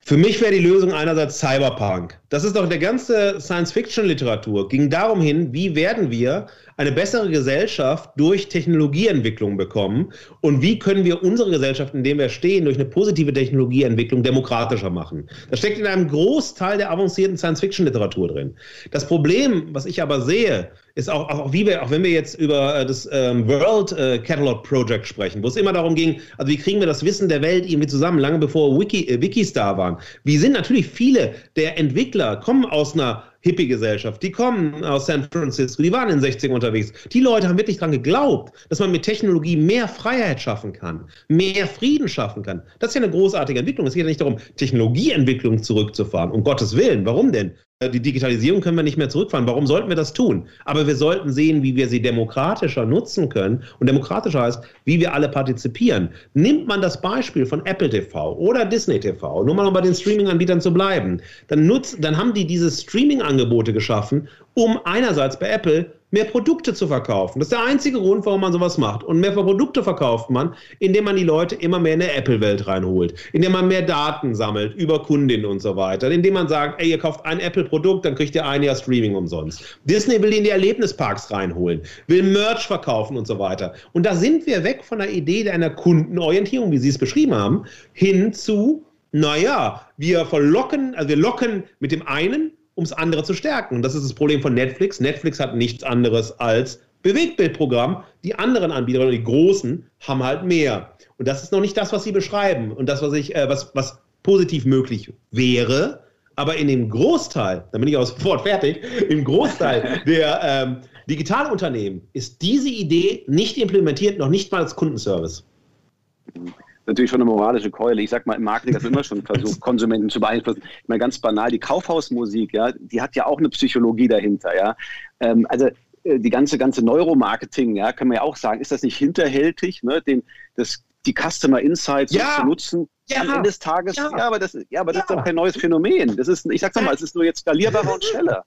Für mich wäre die Lösung einerseits Cyberpunk. Das ist doch der ganze Science-Fiction-Literatur. Ging darum hin, wie werden wir eine bessere Gesellschaft durch Technologieentwicklung bekommen und wie können wir unsere Gesellschaft, in der wir stehen, durch eine positive Technologieentwicklung demokratischer machen. Das steckt in einem Großteil der avancierten Science-Fiction-Literatur drin. Das Problem, was ich aber sehe, ist auch, auch, wie wir, auch wenn wir jetzt über äh, das ähm, World äh, Catalog Project sprechen, wo es immer darum ging, also wie kriegen wir das Wissen der Welt irgendwie zusammen, lange bevor Wiki, äh, Wikis da waren. Wie sind natürlich viele der Entwickler, kommen aus einer Hippie-Gesellschaft, die kommen aus San Francisco, die waren in 60 unterwegs. Die Leute haben wirklich daran geglaubt, dass man mit Technologie mehr Freiheit schaffen kann, mehr Frieden schaffen kann. Das ist ja eine großartige Entwicklung. Es geht ja nicht darum, Technologieentwicklung zurückzufahren. Um Gottes Willen, warum denn? Die Digitalisierung können wir nicht mehr zurückfahren. Warum sollten wir das tun? Aber wir sollten sehen, wie wir sie demokratischer nutzen können. Und demokratischer heißt, wie wir alle partizipieren. Nimmt man das Beispiel von Apple TV oder Disney TV, nur mal um bei den Streaming-Anbietern zu bleiben, dann, nutzt, dann haben die diese Streaming-Angebote geschaffen, um einerseits bei Apple mehr Produkte zu verkaufen. Das ist der einzige Grund, warum man sowas macht. Und mehr Produkte verkauft man, indem man die Leute immer mehr in der Apple-Welt reinholt, indem man mehr Daten sammelt über Kundinnen und so weiter, indem man sagt, ey, ihr kauft ein Apple-Produkt, dann kriegt ihr ein Jahr Streaming umsonst. Disney will in die Erlebnisparks reinholen, will Merch verkaufen und so weiter. Und da sind wir weg von der Idee einer Kundenorientierung, wie Sie es beschrieben haben, hin zu, naja, wir verlocken, also wir locken mit dem einen um das andere zu stärken. Und das ist das Problem von Netflix. Netflix hat nichts anderes als Bewegtbildprogramm. Die anderen Anbieter, die großen, haben halt mehr. Und das ist noch nicht das, was sie beschreiben und das, was ich, äh, was, was positiv möglich wäre. Aber in dem Großteil, da bin ich auch sofort fertig, im Großteil der ähm, Digitalunternehmen ist diese Idee nicht implementiert, noch nicht mal als Kundenservice natürlich schon eine moralische Keule. Ich sag mal, im Marketing hat man immer schon versucht, Konsumenten zu beeinflussen. Ich meine, ganz banal, die Kaufhausmusik, ja, die hat ja auch eine Psychologie dahinter, ja. Ähm, also äh, die ganze, ganze Neuromarketing, ja, kann man ja auch sagen, ist das nicht hinterhältig, ne, den, das, die Customer Insights ja. zu nutzen? Ja. Am Ende des Tages, ja, ja aber das, ja, aber das ist doch kein neues Phänomen. Das ist, ich sag's nochmal, es ist nur jetzt skalierbarer und schneller.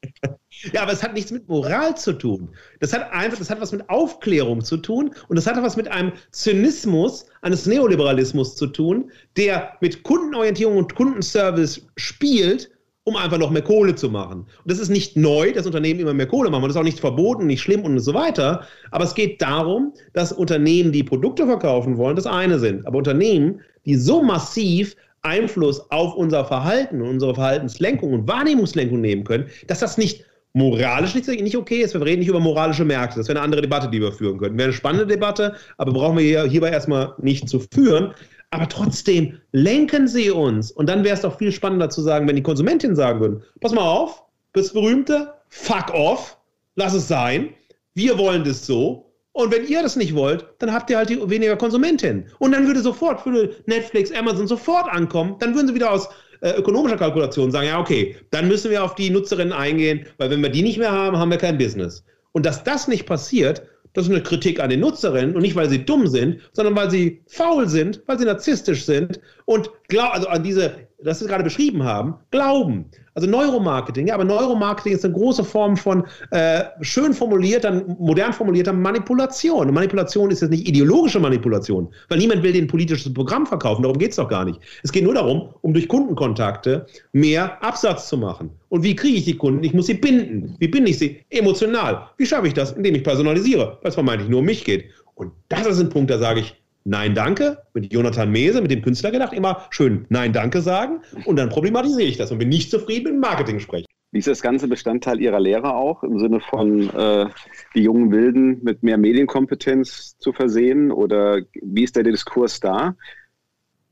Ja, aber es hat nichts mit Moral zu tun. Das hat einfach, das hat was mit Aufklärung zu tun und das hat was mit einem Zynismus eines Neoliberalismus zu tun, der mit Kundenorientierung und Kundenservice spielt um einfach noch mehr Kohle zu machen. Und das ist nicht neu, dass Unternehmen immer mehr Kohle machen. Und das ist auch nicht verboten, nicht schlimm und so weiter. Aber es geht darum, dass Unternehmen, die Produkte verkaufen wollen, das eine sind. Aber Unternehmen, die so massiv Einfluss auf unser Verhalten und unsere Verhaltenslenkung und Wahrnehmungslenkung nehmen können, dass das nicht moralisch nicht, okay ist. Wir reden nicht über moralische Märkte. Das wäre eine andere Debatte, die wir führen könnten. Wäre eine spannende Debatte, aber brauchen wir hier, hierbei erstmal nicht zu führen. Aber trotzdem lenken sie uns. Und dann wäre es doch viel spannender zu sagen, wenn die Konsumentinnen sagen würden, pass mal auf, das berühmte Fuck off, lass es sein. Wir wollen das so. Und wenn ihr das nicht wollt, dann habt ihr halt die weniger Konsumentinnen. Und dann würde sofort, würde Netflix, Amazon sofort ankommen. Dann würden sie wieder aus äh, ökonomischer Kalkulation sagen, ja, okay, dann müssen wir auf die Nutzerinnen eingehen, weil wenn wir die nicht mehr haben, haben wir kein Business. Und dass das nicht passiert, das ist eine Kritik an den Nutzerinnen und nicht, weil sie dumm sind, sondern weil sie faul sind, weil sie narzisstisch sind und glaub, also an diese, das Sie gerade beschrieben haben, glauben. Also Neuromarketing, ja, aber Neuromarketing ist eine große Form von äh, schön formulierter, modern formulierter Manipulation. Und Manipulation ist jetzt nicht ideologische Manipulation, weil niemand will den politisches Programm verkaufen, darum geht es doch gar nicht. Es geht nur darum, um durch Kundenkontakte mehr Absatz zu machen. Und wie kriege ich die Kunden? Ich muss sie binden. Wie binde ich sie? Emotional. Wie schaffe ich das? Indem ich personalisiere, weil es vermeintlich nur um mich geht. Und das ist ein Punkt, da sage ich, Nein, danke, mit Jonathan Mese, mit dem Künstler gedacht, immer schön Nein, danke sagen und dann problematisiere ich das und bin nicht zufrieden mit dem Marketing sprechen. Wie ist das Ganze Bestandteil Ihrer Lehre auch, im Sinne von äh, die jungen Wilden mit mehr Medienkompetenz zu versehen oder wie ist der Diskurs da?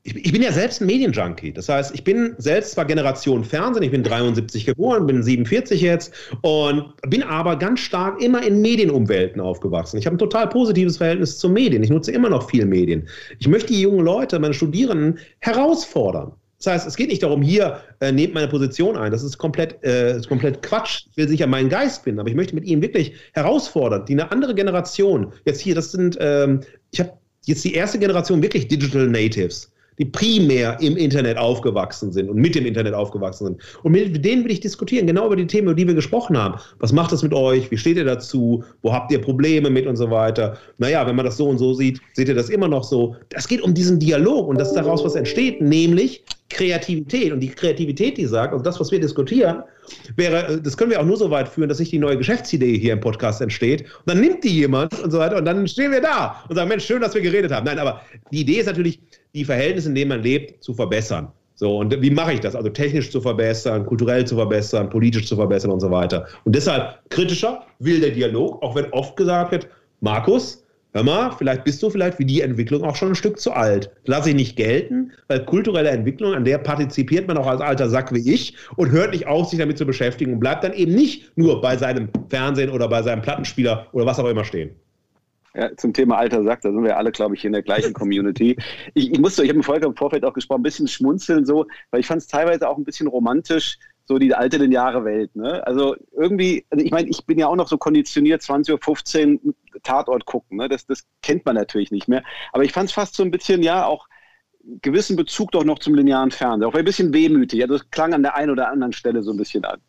Ich, ich, bin ja selbst ein Medienjunkie. Das heißt, ich bin selbst zwar Generation Fernsehen, ich bin 73 geboren, bin 47 jetzt und bin aber ganz stark immer in Medienumwelten aufgewachsen. Ich habe ein total positives Verhältnis zu Medien. Ich nutze immer noch viel Medien. Ich möchte die jungen Leute, meine Studierenden herausfordern Das heißt, es geht nicht darum, hier, äh, nehmt meine Position ein. Das ist komplett, äh, ist komplett Quatsch. Ich will sicher meinen Geist finden, aber ich möchte mit Ihnen wirklich herausfordern, die eine andere Generation, jetzt hier, das sind, ähm, ich habe jetzt die erste Generation wirklich Digital Natives die primär im Internet aufgewachsen sind und mit dem Internet aufgewachsen sind. Und mit denen will ich diskutieren, genau über die Themen, über die wir gesprochen haben. Was macht das mit euch? Wie steht ihr dazu? Wo habt ihr Probleme mit und so weiter? Naja, wenn man das so und so sieht, seht ihr das immer noch so. Es geht um diesen Dialog und dass daraus was entsteht, nämlich Kreativität. Und die Kreativität, die sagt, also das, was wir diskutieren, wäre, das können wir auch nur so weit führen, dass sich die neue Geschäftsidee hier im Podcast entsteht. Und dann nimmt die jemand und so weiter und dann stehen wir da und sagen, Mensch, schön, dass wir geredet haben. Nein, aber die Idee ist natürlich, die Verhältnisse, in denen man lebt, zu verbessern. So, und wie mache ich das? Also technisch zu verbessern, kulturell zu verbessern, politisch zu verbessern und so weiter. Und deshalb kritischer, will der Dialog, auch wenn oft gesagt wird, Markus, hör mal, vielleicht bist du vielleicht wie die Entwicklung auch schon ein Stück zu alt. Lass ich nicht gelten, weil kulturelle Entwicklung, an der partizipiert man auch als alter Sack wie ich und hört nicht auf, sich damit zu beschäftigen und bleibt dann eben nicht nur bei seinem Fernsehen oder bei seinem Plattenspieler oder was auch immer stehen. Ja, zum Thema alter Sack, da sind wir alle, glaube ich, in der gleichen Community. Ich, ich musste, ich habe mit Volker im Vorfeld auch gesprochen, ein bisschen schmunzeln so, weil ich fand es teilweise auch ein bisschen romantisch, so die alte lineare Welt. Ne? Also irgendwie, also ich meine, ich bin ja auch noch so konditioniert, 20.15 Uhr Tatort gucken. Ne? Das, das kennt man natürlich nicht mehr. Aber ich fand es fast so ein bisschen, ja, auch gewissen Bezug doch noch zum linearen Fernsehen. Auch ein bisschen wehmütig. Also es klang an der einen oder anderen Stelle so ein bisschen an.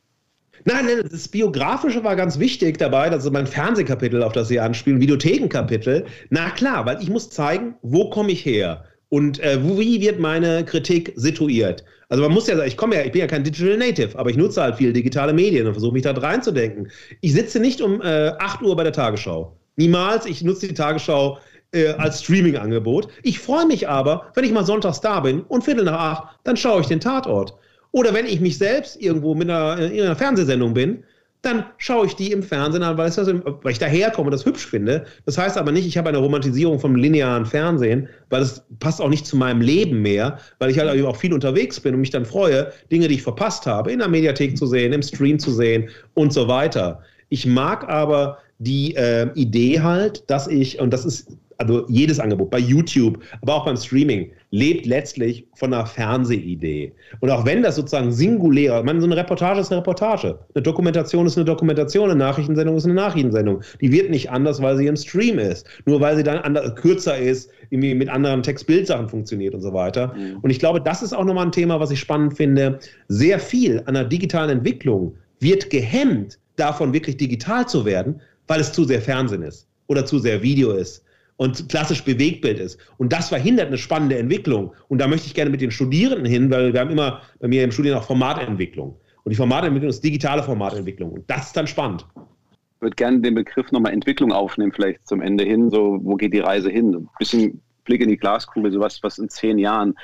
Nein, nein, das Biografische war ganz wichtig dabei, das ist mein Fernsehkapitel, auf das Sie anspielen, Videothekenkapitel. Na klar, weil ich muss zeigen, wo komme ich her und äh, wie wird meine Kritik situiert. Also man muss ja sagen, ich komme ja, ich bin ja kein Digital Native, aber ich nutze halt viele digitale Medien und versuche mich da reinzudenken. Ich sitze nicht um äh, 8 Uhr bei der Tagesschau. Niemals, ich nutze die Tagesschau äh, als Streaming-Angebot. Ich freue mich aber, wenn ich mal sonntags da bin und Viertel nach acht, dann schaue ich den Tatort. Oder wenn ich mich selbst irgendwo mit einer, in einer Fernsehsendung bin, dann schaue ich die im Fernsehen an, weil, das, weil ich daherkomme und das hübsch finde. Das heißt aber nicht, ich habe eine Romantisierung vom linearen Fernsehen, weil das passt auch nicht zu meinem Leben mehr, weil ich halt auch viel unterwegs bin und mich dann freue, Dinge, die ich verpasst habe, in der Mediathek zu sehen, im Stream zu sehen und so weiter. Ich mag aber die äh, Idee halt, dass ich, und das ist also jedes Angebot, bei YouTube, aber auch beim Streaming, lebt letztlich von einer Fernsehidee. Und auch wenn das sozusagen singulär, ich meine, so eine Reportage ist eine Reportage, eine Dokumentation ist eine Dokumentation, eine Nachrichtensendung ist eine Nachrichtensendung. Die wird nicht anders, weil sie im Stream ist, nur weil sie dann anders, kürzer ist, irgendwie mit anderen Text-Bild-Sachen funktioniert und so weiter. Mhm. Und ich glaube, das ist auch nochmal ein Thema, was ich spannend finde. Sehr viel an der digitalen Entwicklung wird gehemmt, davon wirklich digital zu werden, weil es zu sehr Fernsehen ist oder zu sehr Video ist und klassisch Bewegtbild ist. Und das verhindert eine spannende Entwicklung. Und da möchte ich gerne mit den Studierenden hin, weil wir haben immer bei mir im Studium auch Formatentwicklung. Und die Formatentwicklung ist digitale Formatentwicklung. Und das ist dann spannend. Ich würde gerne den Begriff nochmal Entwicklung aufnehmen, vielleicht zum Ende hin. So, wo geht die Reise hin? Ein bisschen Blick in die Glaskugel, sowas, was in zehn Jahren.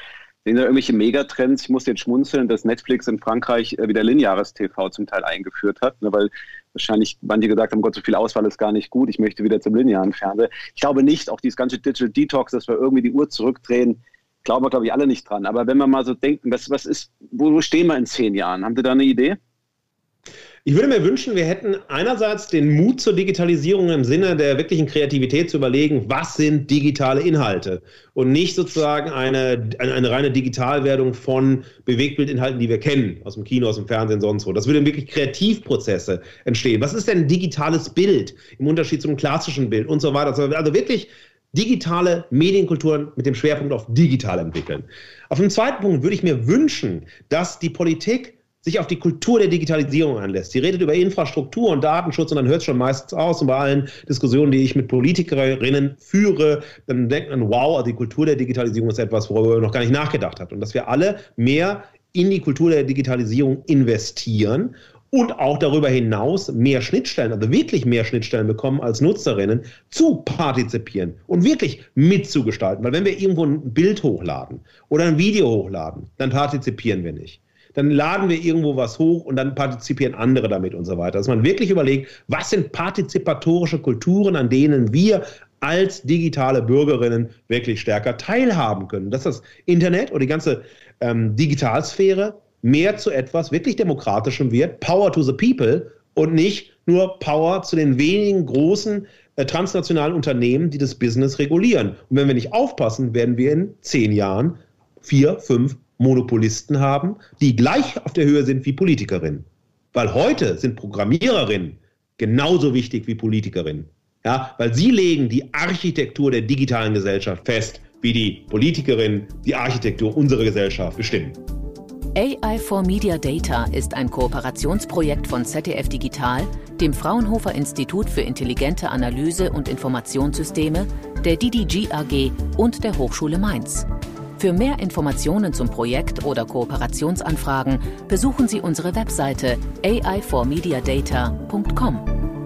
Sehen da irgendwelche Megatrends? Ich muss jetzt schmunzeln, dass Netflix in Frankreich äh, wieder lineares TV zum Teil eingeführt hat, ne, weil wahrscheinlich manche gesagt haben, Gott, so viel Auswahl ist gar nicht gut, ich möchte wieder zum linearen Fernseher. Ich glaube nicht, auch dieses ganze Digital Detox, dass wir irgendwie die Uhr zurückdrehen, glauben wir, glaube ich, alle nicht dran. Aber wenn wir mal so denken, was, was ist, wo, wo stehen wir in zehn Jahren? Haben Sie da eine Idee? Ich würde mir wünschen, wir hätten einerseits den Mut zur Digitalisierung im Sinne der wirklichen Kreativität zu überlegen, was sind digitale Inhalte und nicht sozusagen eine, eine, eine reine Digitalwerdung von Bewegtbildinhalten, die wir kennen, aus dem Kino, aus dem Fernsehen, sonst wo. Das würde wirklich Kreativprozesse entstehen. Was ist denn digitales Bild im Unterschied zum klassischen Bild und so weiter? Also wirklich digitale Medienkulturen mit dem Schwerpunkt auf digital entwickeln. Auf dem zweiten Punkt würde ich mir wünschen, dass die Politik sich auf die Kultur der Digitalisierung anlässt. Sie redet über Infrastruktur und Datenschutz und dann hört es schon meistens aus. Und bei allen Diskussionen, die ich mit Politikerinnen führe, dann denkt man, wow, also die Kultur der Digitalisierung ist etwas, worüber man noch gar nicht nachgedacht hat. Und dass wir alle mehr in die Kultur der Digitalisierung investieren und auch darüber hinaus mehr Schnittstellen, also wirklich mehr Schnittstellen bekommen als Nutzerinnen, zu partizipieren und wirklich mitzugestalten. Weil wenn wir irgendwo ein Bild hochladen oder ein Video hochladen, dann partizipieren wir nicht dann laden wir irgendwo was hoch und dann partizipieren andere damit und so weiter. Dass man wirklich überlegt, was sind partizipatorische Kulturen, an denen wir als digitale Bürgerinnen wirklich stärker teilhaben können. Dass das Internet oder die ganze ähm, Digitalsphäre mehr zu etwas wirklich Demokratischem wird, Power to the People und nicht nur Power zu den wenigen großen äh, transnationalen Unternehmen, die das Business regulieren. Und wenn wir nicht aufpassen, werden wir in zehn Jahren vier, fünf Monopolisten haben, die gleich auf der Höhe sind wie Politikerinnen. Weil heute sind Programmiererinnen genauso wichtig wie Politikerinnen. Ja, weil sie legen die Architektur der digitalen Gesellschaft fest, wie die Politikerinnen die Architektur unserer Gesellschaft bestimmen. AI for Media Data ist ein Kooperationsprojekt von ZDF Digital, dem Fraunhofer Institut für intelligente Analyse und Informationssysteme, der DDG AG und der Hochschule Mainz. Für mehr Informationen zum Projekt oder Kooperationsanfragen besuchen Sie unsere Webseite ai4mediadata.com.